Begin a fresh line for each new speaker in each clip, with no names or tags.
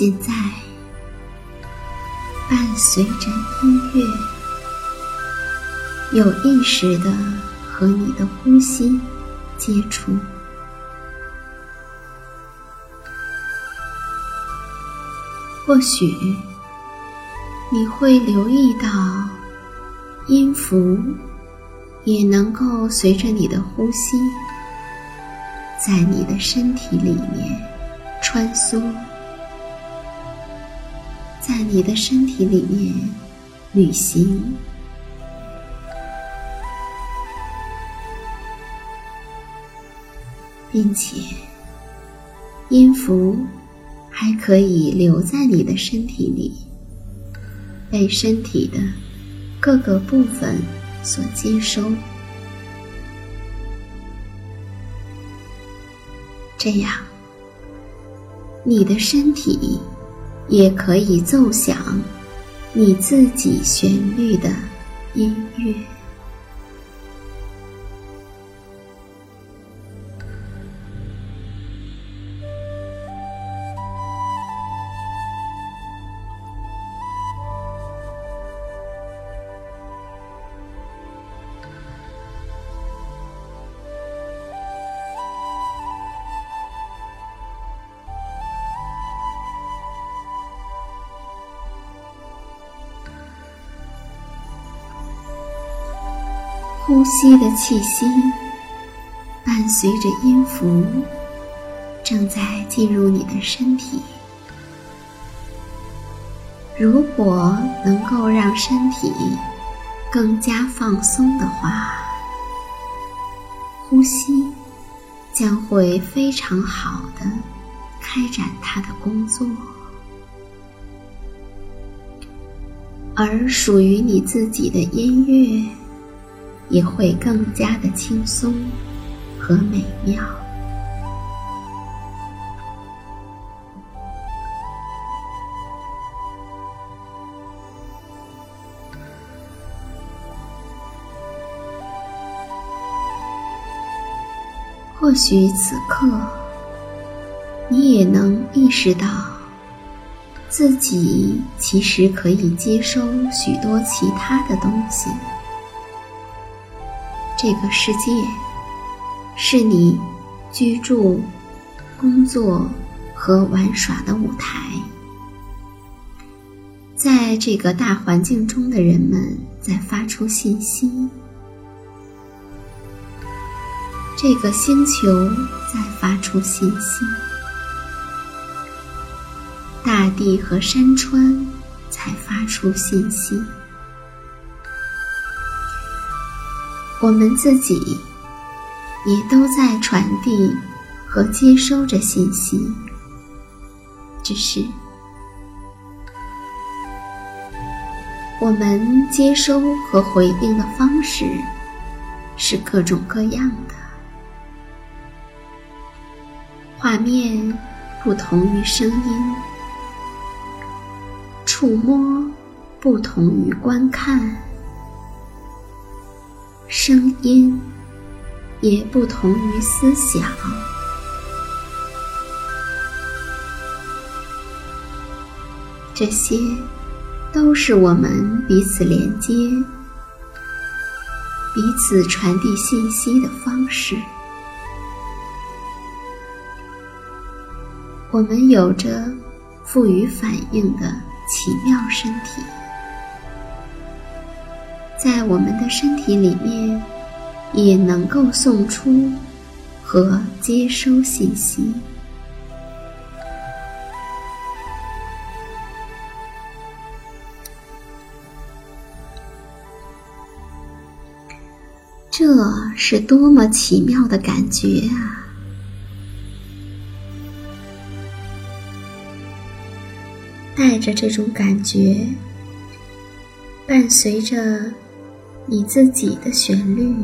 现在，伴随着音乐，有意识的和你的呼吸接触。或许你会留意到，音符也能够随着你的呼吸，在你的身体里面穿梭。在你的身体里面旅行，并且音符还可以留在你的身体里，被身体的各个部分所接收。这样，你的身体。也可以奏响你自己旋律的音乐。呼吸的气息，伴随着音符，正在进入你的身体。如果能够让身体更加放松的话，呼吸将会非常好的开展它的工作，而属于你自己的音乐。也会更加的轻松和美妙。或许此刻，你也能意识到，自己其实可以接收许多其他的东西。这个世界是你居住、工作和玩耍的舞台。在这个大环境中的人们在发出信息，这个星球在发出信息，大地和山川在发出信息，我们自己也都在传递和接收着信息，只是。我们接收和回应的方式是各种各样的，画面不同于声音，触摸不同于观看，声音也不同于思想，这些。都是我们彼此连接、彼此传递信息的方式。我们有着赋予反应的奇妙身体，在我们的身体里面也能够送出和接收信息。这是多么奇妙的感觉啊！带着这种感觉，伴随着你自己的旋律，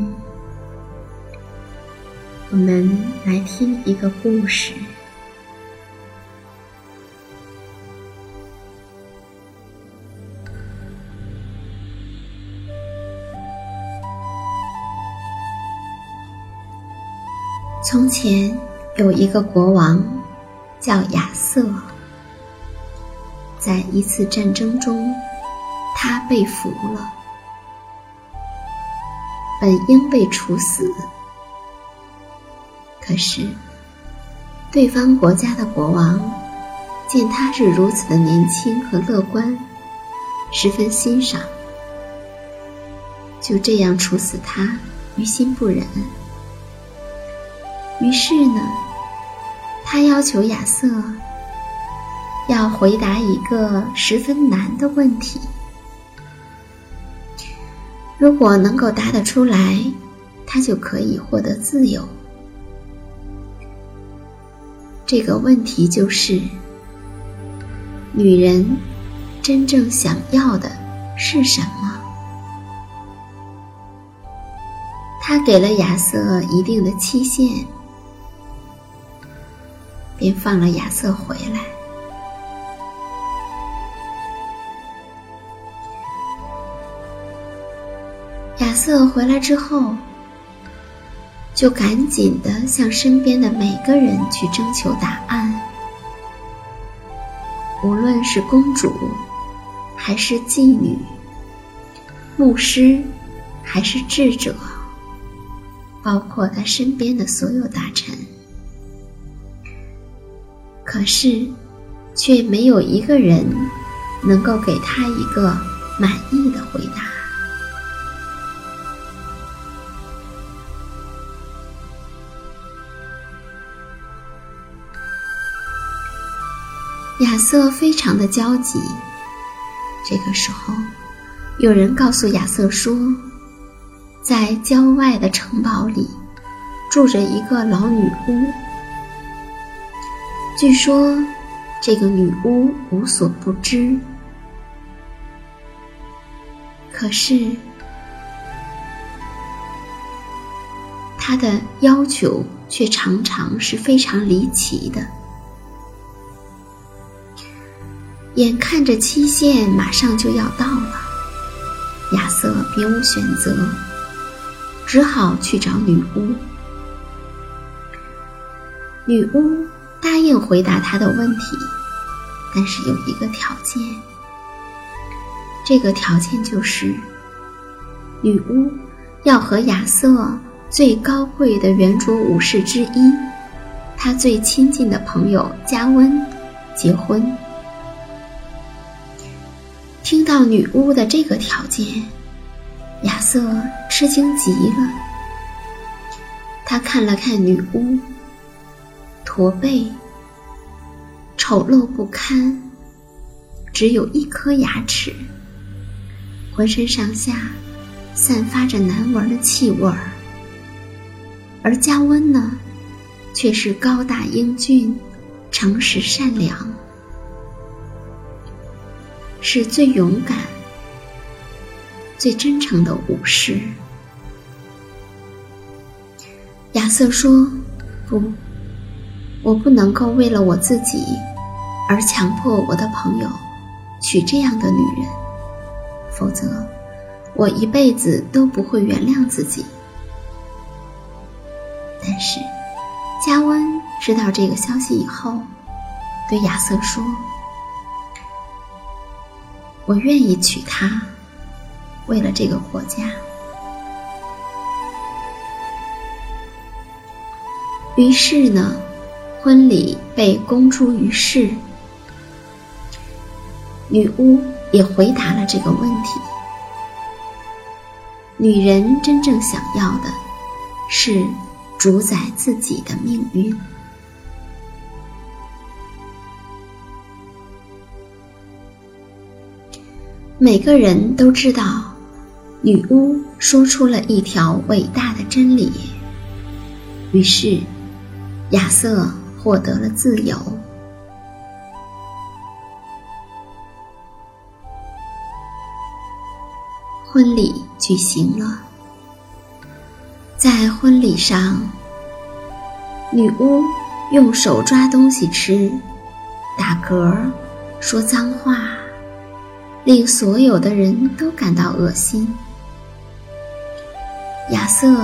我们来听一个故事。从前有一个国王，叫亚瑟。在一次战争中，他被俘了，本应被处死。可是，对方国家的国王见他是如此的年轻和乐观，十分欣赏，就这样处死他，于心不忍。于是呢，他要求亚瑟要回答一个十分难的问题。如果能够答得出来，他就可以获得自由。这个问题就是：女人真正想要的是什么？他给了亚瑟一定的期限。便放了亚瑟回来。瑟回来之后，就赶紧的向身边的每个人去征求答案，无论是公主，还是妓女，牧师，还是智者，包括他身边的所有大臣。可是，却没有一个人能够给他一个满意的回答。亚瑟非常的焦急。这个时候，有人告诉亚瑟说，在郊外的城堡里，住着一个老女巫。据说，这个女巫无所不知，可是她的要求却常常是非常离奇的。眼看着期限马上就要到了，亚瑟别无选择，只好去找女巫。女巫。答应回答他的问题，但是有一个条件。这个条件就是，女巫要和亚瑟最高贵的圆桌武士之一，他最亲近的朋友加温结婚。到女巫的这个条件，亚瑟吃惊极了。他看了看女巫，驼背、丑陋不堪，只有一颗牙齿，浑身上下散发着难闻的气味儿。而加温呢，却是高大英俊、诚实善良，是最勇敢、最真诚的武士。亚瑟说：“不，我不能够为了我自己而强迫我的朋友娶这样的女人，否则我一辈子都不会原谅自己。”但是，加温知道这个消息以后，对亚瑟说：“我愿意娶她，为了这个国家。”于是呢，婚礼被公诸于世。女巫也回答了这个问题：女人真正想要的，是主宰自己的命运。每个人都知道，女巫说出了一条伟大的真理。于是。亚瑟获得了自由。婚礼举行了，在婚礼上，女巫用手抓东西吃，打嗝，说脏话，令所有的人都感到恶心。亚瑟。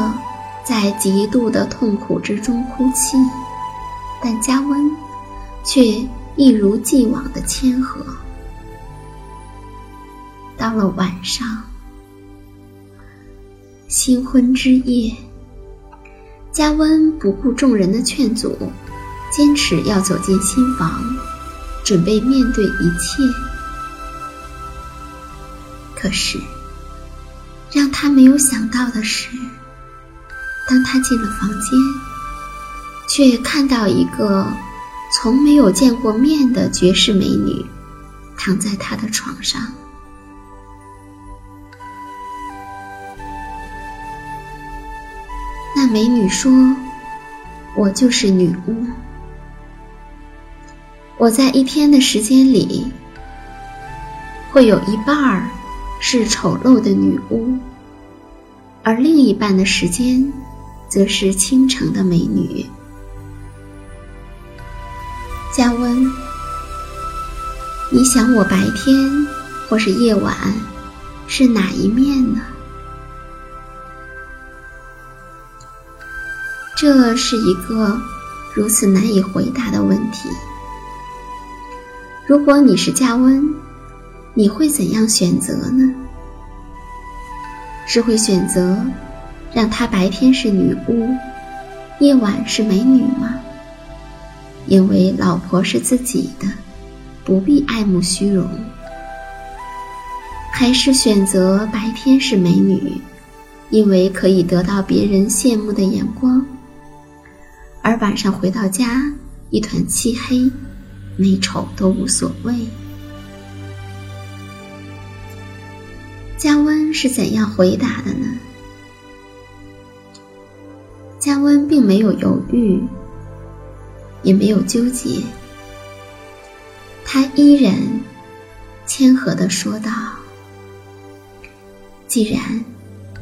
在极度的痛苦之中哭泣，但加温却一如既往的谦和。到了晚上，新婚之夜，加温不顾众人的劝阻，坚持要走进新房，准备面对一切。可是，让他没有想到的是。当他进了房间，却看到一个从没有见过面的绝世美女躺在他的床上。那美女说：“我就是女巫，我在一天的时间里，会有一半儿是丑陋的女巫，而另一半的时间。”则是倾城的美女，加温。你想我白天或是夜晚是哪一面呢？这是一个如此难以回答的问题。如果你是加温，你会怎样选择呢？是会选择？让她白天是女巫，夜晚是美女吗？因为老婆是自己的，不必爱慕虚荣。还是选择白天是美女，因为可以得到别人羡慕的眼光，而晚上回到家一团漆黑，美丑都无所谓。加温是怎样回答的呢？加温并没有犹豫，也没有纠结，他依然谦和的说道：“既然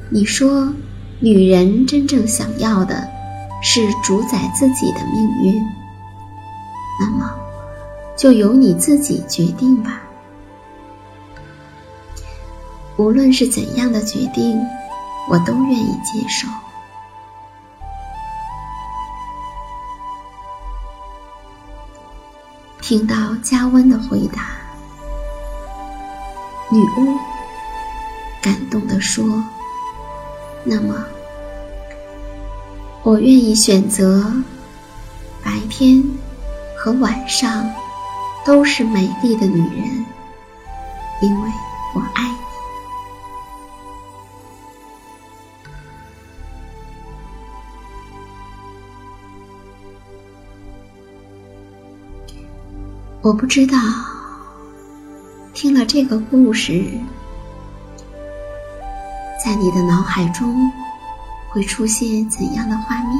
你说女人真正想要的是主宰自己的命运，那么就由你自己决定吧。无论是怎样的决定，我都愿意接受。”听到加温的回答，女巫感动地说：“那么，我愿意选择白天和晚上都是美丽的女人，因为我爱我不知道，听了这个故事，在你的脑海中会出现怎样的画面？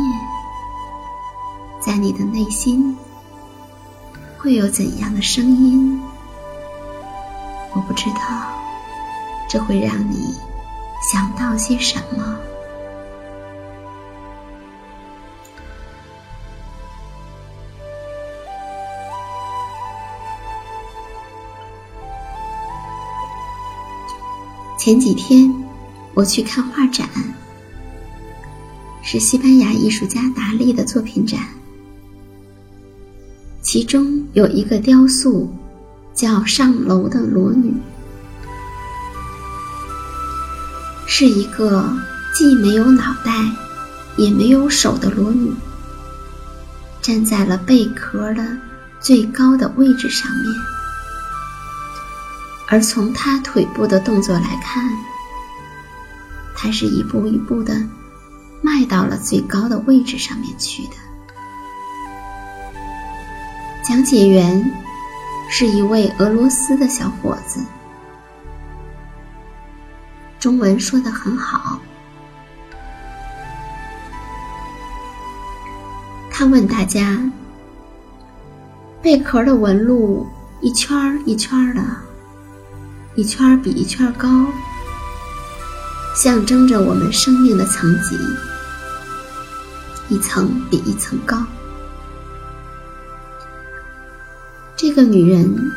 在你的内心会有怎样的声音？我不知道，这会让你想到些什么？前几天我去看画展，是西班牙艺术家达利的作品展，其中有一个雕塑叫《上楼的裸女》，是一个既没有脑袋也没有手的裸女，站在了贝壳的最高的位置上面。而从他腿部的动作来看，他是一步一步的迈到了最高的位置上面去的。讲解员是一位俄罗斯的小伙子，中文说的很好。他问大家：“贝壳的纹路一圈儿一圈儿的。”一圈比一圈高，象征着我们生命的层级，一层比一层高。这个女人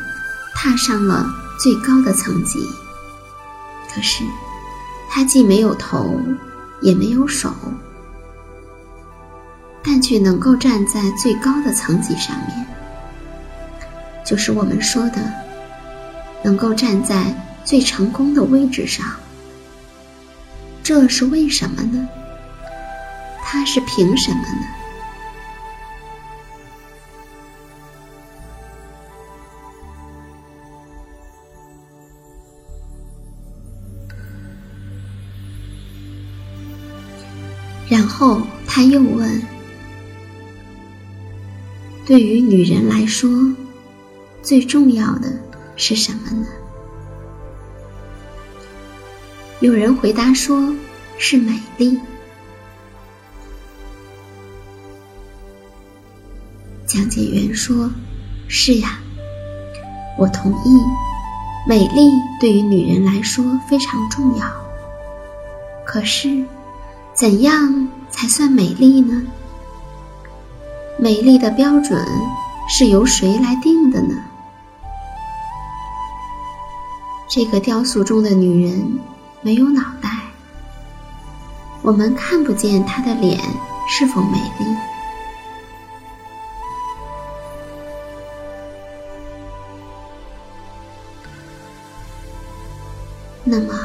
踏上了最高的层级，可是她既没有头，也没有手，但却能够站在最高的层级上面，就是我们说的。能够站在最成功的位置上，这是为什么呢？他是凭什么呢？然后他又问：“对于女人来说，最重要的？”是什么呢？有人回答说：“是美丽。”讲解员说：“是呀，我同意，美丽对于女人来说非常重要。可是，怎样才算美丽呢？美丽的标准是由谁来定的呢？”这个雕塑中的女人没有脑袋，我们看不见她的脸是否美丽。那么，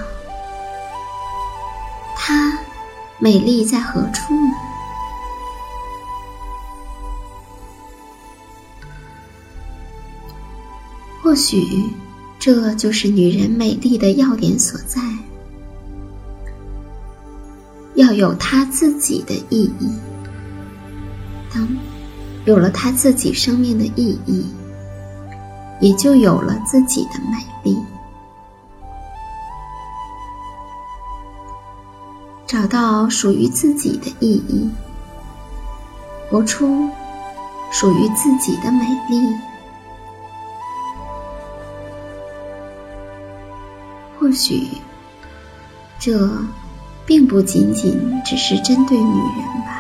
她美丽在何处呢？或许。这就是女人美丽的要点所在，要有她自己的意义。当有了她自己生命的意义，也就有了自己的美丽。找到属于自己的意义，活出属于自己的美丽。或许，这并不仅仅只是针对女人吧。